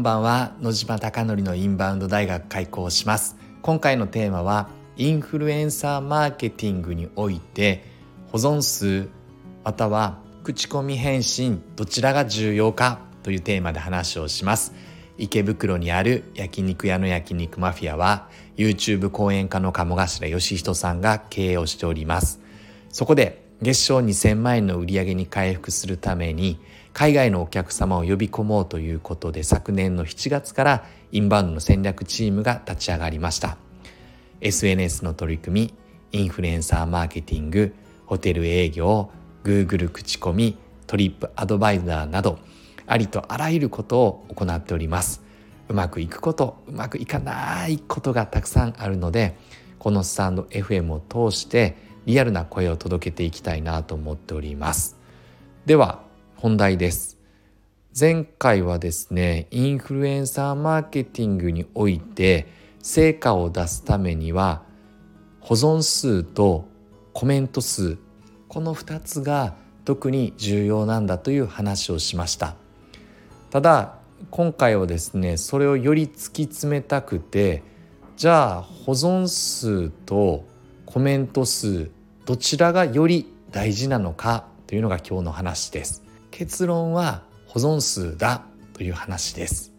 んばんは。野島貴則のインバウンド大学開講します。今回のテーマはインフルエンサーマーケティングにおいて保存数または口コミ返信どちらが重要かというテーマで話をします。池袋にある焼肉屋の焼肉マフィアは YouTube 講演家の鴨頭義人さんが経営をしております。そこで月賞2000万円の売り上げに回復するために海外のお客様を呼び込もうということで昨年の7月からインバウンドの戦略チームが立ち上がりました。SNS の取り組みインフルエンサーマーケティングホテル営業 Google 口コミトリップアドバイザーなどありとあらゆることを行っております。うまくいくことうまくいかないことがたくさんあるのでこのスタンド FM を通してリアルな声を届けていきたいなと思っております。では本題です。前回はですねインフルエンサーマーケティングにおいて成果を出すためには保存数とコメント数この2つが特に重要なんだという話をしました。ただ今回はですねそれをより突き詰めたくてじゃあ保存数とコメント数どちらがより大事なのかというのが今日の話です。結論は保存数だという話です。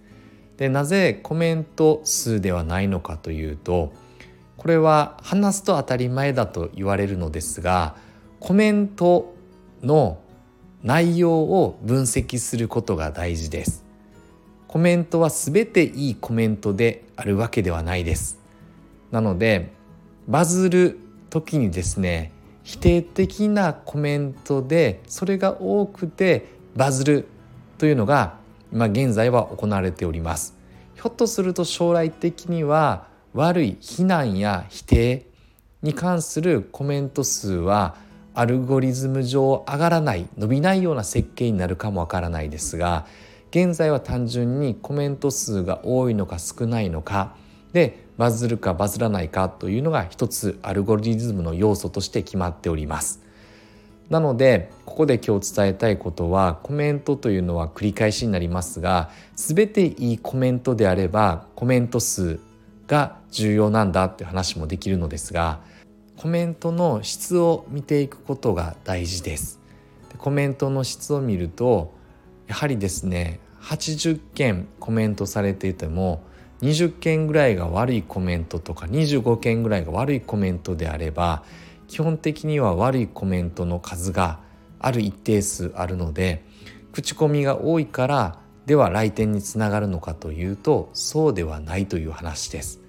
でなぜコメント数ではないのかというとこれは話すと当たり前だと言われるのですがコメントの内容を分析することが大事です。コメントは全ていいコメントであるわけではないです。なのでバズる時にですね否定的なコメントでそれが多くてバズるというのが今現在は行われております。ひょっとすると将来的には悪い非難や否定に関するコメント数はアルゴリズム上上がらない伸びないような設計になるかもわからないですが現在は単純にコメント数が多いのか少ないのかでバズるかバズらないかというのが一つアルゴリズムの要素として決まっております。なのでここで今日伝えたいことはコメントというのは繰り返しになりますが全ていいコメントであればコメント数が重要なんだって話もできるのですがコメントの質を見ていくことが大事です。コメントの質を見るとやはりですね80件コメントされていても20件ぐらいが悪いコメントとか25件ぐらいが悪いコメントであれば基本的には悪いコメントの数がある一定数あるので口コミが多いからでは来店につながるのかというとそうではないという話です。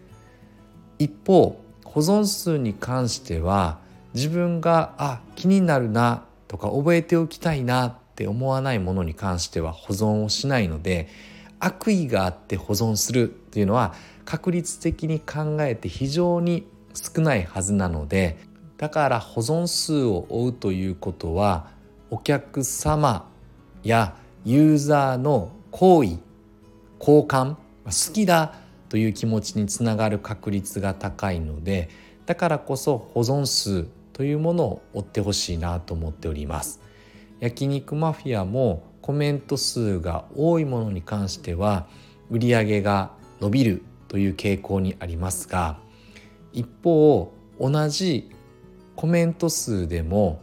一方保存数に関しては自分があ気になるなとか覚えておきたいなって思わないものに関しては保存をしないので悪意があって保存するっていうのは確率的に考えて非常に少ないはずなのでだから保存数を追うということはお客様やユーザーの好意好感好きだという気持ちにつながる確率が高いのでだからこそ保存数というものを追ってほしいなと思っております。焼肉マフィアもコメント数が多いものに関しては売り上げが伸びるという傾向にありますが一方同じコメント数でも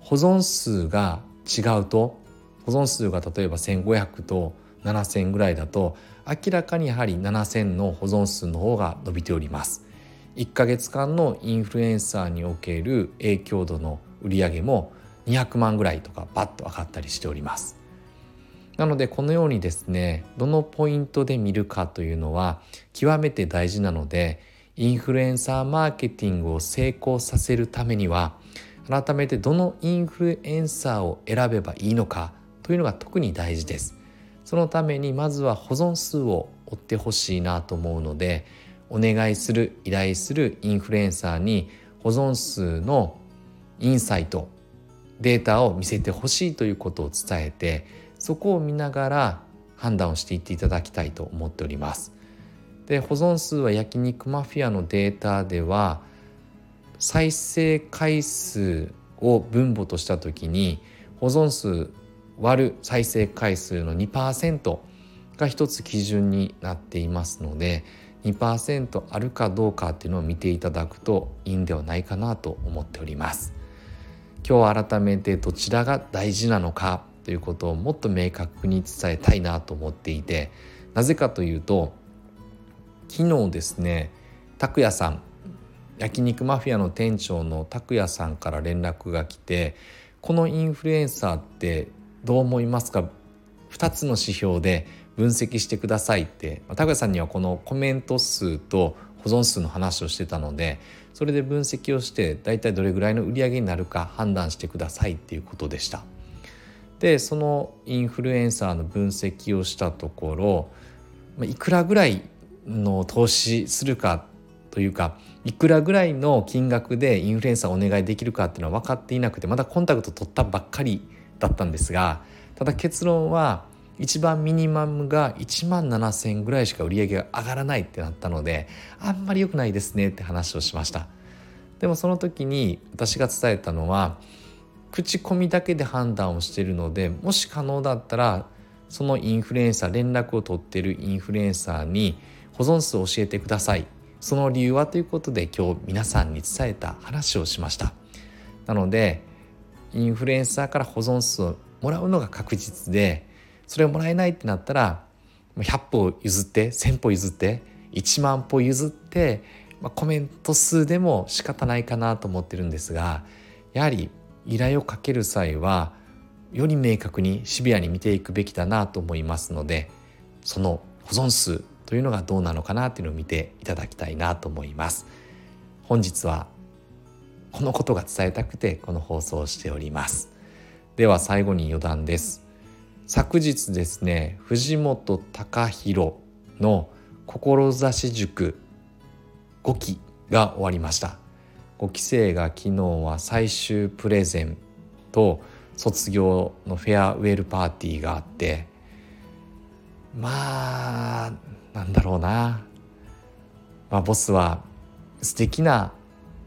保存数が違うと保存数が例えば1500と7,000ぐらいだと明らかにやはり7,000の保存数の方が伸びております。1ヶ月間のインフルエンサーにおける影響度の売り上げも200万ぐらいとかバッと上がったりしております。なのでこのようにですねどのポイントで見るかというのは極めて大事なのでインフルエンサーマーケティングを成功させるためには改めてどのインフルエンサーを選べばいいのかというのが特に大事です。そのためにまずは保存数を追ってほしいなと思うのでお願いする依頼するインフルエンサーに保存数のインサイトデータを見せてほしいということを伝えてそこを見ながら判断をしていっていただきたいと思っております。で保存数は焼肉マフィアのデータでは再生回数を分母とした時に保存数割る再生回数の2%が一つ基準になっていますので2%あるかどうかっていうのを見ていただくといいんではないかなと思っております今日は改めてどちらが大事なのかということをもっと明確に伝えたいなと思っていてなぜかというと昨日ですね拓也さん焼肉マフィアの店長の拓也さんから連絡が来てこのインフルエンサーってどう思いますか？2つの指標で分析してくださいって拓也さんにはこのコメント数と保存数の話をしてたのでそれで分析をして大体どれぐらいの売り上げになるか判断してくださいっていうことでした。でそのインフルエンサーの分析をしたところいくらぐらいの投資するかというかいくらぐらいの金額でインフルエンサーお願いできるかっていうのは分かっていなくてまだコンタクト取ったばっかりだったんですがただ結論は一番ミニマムが1万7,000ぐらいしか売り上げが上がらないってなったのであんまり良くないですねって話をしました。でもその時に私が伝えたのは口コミだけで判断をしているのでもし可能だったらそのインフルエンサー連絡を取っているインフルエンサーに保存数を教えてください。その理由はということで今日皆さんに伝えた話をしました。なのでインフルエンサーから保存数をもらうのが確実でそれをもらえないってなったら100歩譲って1000歩譲って1万歩譲って、まあ、コメント数でも仕方ないかなと思ってるんですがやはり依頼をかける際はより明確にシビアに見ていくべきだなと思いますのでその保存数というのがどうなのかなというのを見ていただきたいなと思います。本日はこのことが伝えたくてこの放送をしております。では最後に余談です。昨日ですね藤本隆弘の志塾5期が終わりました。5期生が昨日は最終プレゼンと卒業のフェアウェルパーティーがあってまあなんだろうな、まあ、ボスは素敵な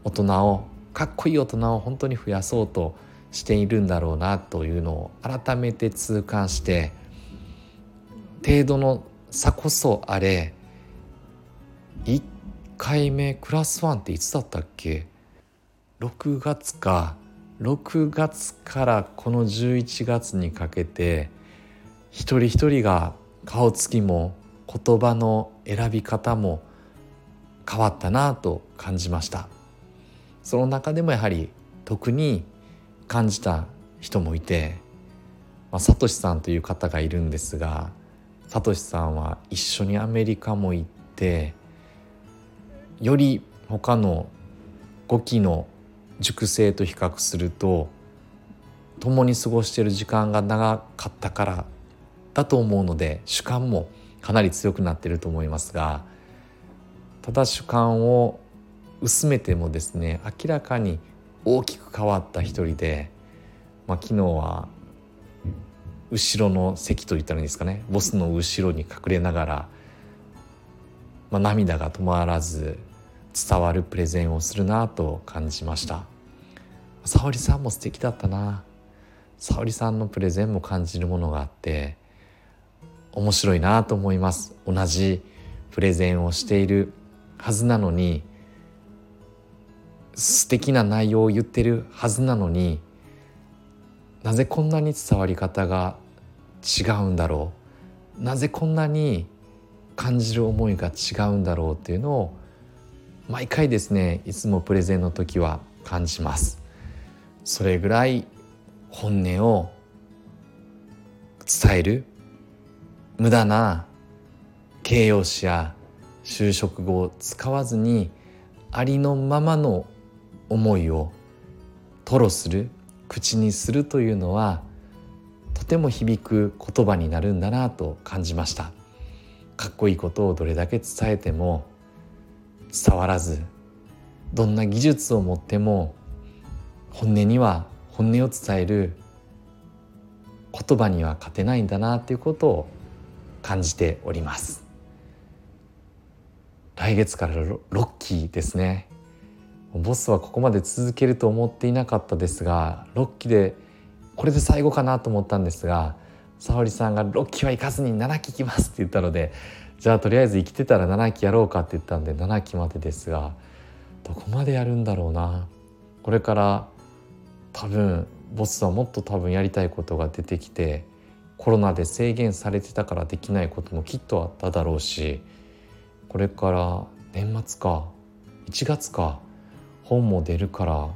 大人をかっこいい大人を本当に増やそうとしているんだろうなというのを改めて痛感して程度の差こそあれ1回目クラス1っていつだったっけ？6月か。6月からこの11月にかけて一人一人が顔つきも言葉の選び方も変わったなと感じました。その中でもやはり特に感じた人もいて、まあ、サトシさんという方がいるんですがサトシさんは一緒にアメリカも行ってより他の5期の熟成と比較すると共に過ごしている時間が長かったからだと思うので主観もかなり強くなっていると思いますがただ主観を薄めてもですね明らかに大きく変わった一人で、まあ、昨日は後ろの席と言ったらいいんですかねボスの後ろに隠れながら、まあ、涙が止まらず伝わるプレゼンをするなと感じました。沙織さんも素敵だったな。沙織さんのプレゼンも感じるものがあって面白いなと思います。同じプレゼンをしているはずなのに素敵な内容を言ってるはずなのになぜこんなに伝わり方が違うんだろう？なぜこんなに感じる思いが違うんだろうっていうのを毎回ですねいつもプレゼンの時は感じます。それぐらい本音を伝える無駄な形容詞や就職語を使わずにありのままの思いを吐露する口にするというのはとても響く言葉になるんだなと感じました。かっこいいことをどれだけ伝えても伝わらずどんな技術を持っても本音には本音を伝える言葉には勝てないんだなということを感じております。来月からロッキーですね。ボスはここまで続けると思っていなかったですが6期でこれで最後かなと思ったんですが沙織さんが6期は行かずに7期行きますって言ったのでじゃあとりあえず生きてたら7期やろうかって言ったんで7期までですがどこまでやるんだろうな。これから多分ボスはもっと多分やりたいことが出てきてコロナで制限されてたからできないこともきっとあっただろうしこれから年末か1月か本も出るから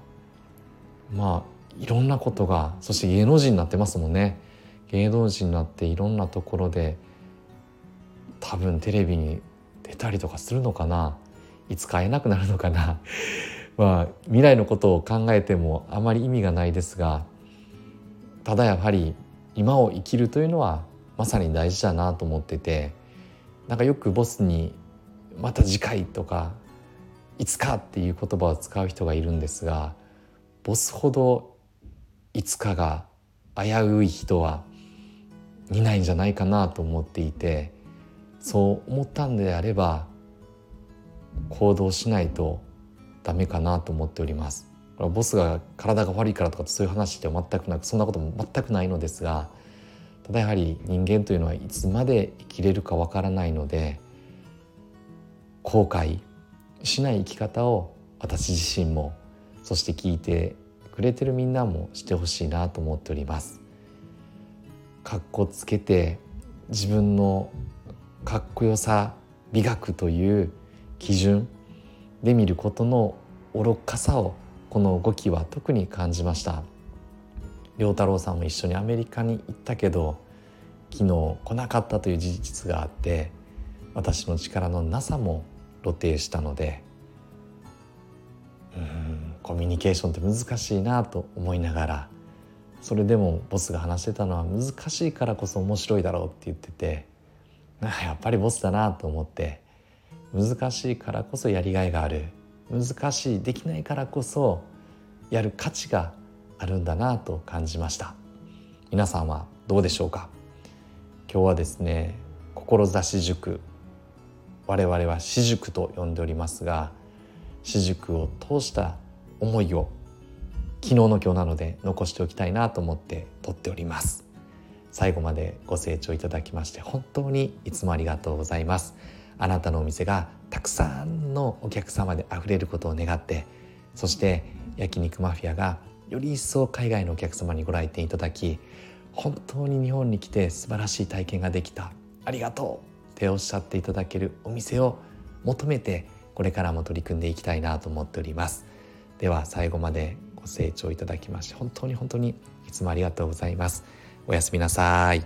まあいろんなことがそして芸能人になってますもんね。芸能人になっていろんなところで多分テレビに出たりとかするのかな？いつか会えなくなるのかな？まあ未来のことを考えてもあまり意味がないですがただやはり今を生きるというのはまさに大事だなと思っててなんかよくボスに「また次回」とか「いつか」っていう言葉を使う人がいるんですがボスほどいつかが危うい人はいないんじゃないかなと思っていてそう思ったんであれば行動しないとダメかなと思っておりますボスが体が悪いからとかそういう話では全くなくそんなことも全くないのですがただやはり人間というのはいつまで生きれるかわからないので後悔しない生き方を私自身もそして聞いてくれてるみんなもしてほしいなと思っております。かっこつけて自分のかっこよさ美学という基準で見ることの愚かさをこの5期は特に感じました。良太郎さんも一緒にアメリカに行ったけど昨日来なかったという事実があって私の力のなさも露呈したのでうんコミュニケーションって難しいなと思いながらそれでもボスが話してたのは難しいからこそ面白いだろうって言ってて やっぱりボスだなと思って難しいからこそやりがいがある。難しいできないからこそやる価値があるんだなと感じました。皆さんはどうでしょうか？今日はですね志塾我々は私塾と呼んでおりますが私塾を通した思いを昨日の今日なので残しておきたいなと思って撮っております。最後までご清聴いただきまして本当にいつもありがとうございます。あなたのお店がたくさんのお客様であふれることを願ってそして焼肉マフィアがより一層海外のお客様にご来店いただき本当に日本に来て素晴らしい体験ができた。ありがとうっておっしゃっていただけるお店を求めてこれからも取り組んでいきたいなと思っております。では最後までご清聴いただきまして本当に本当にいつもありがとうございます。おやすみなさい。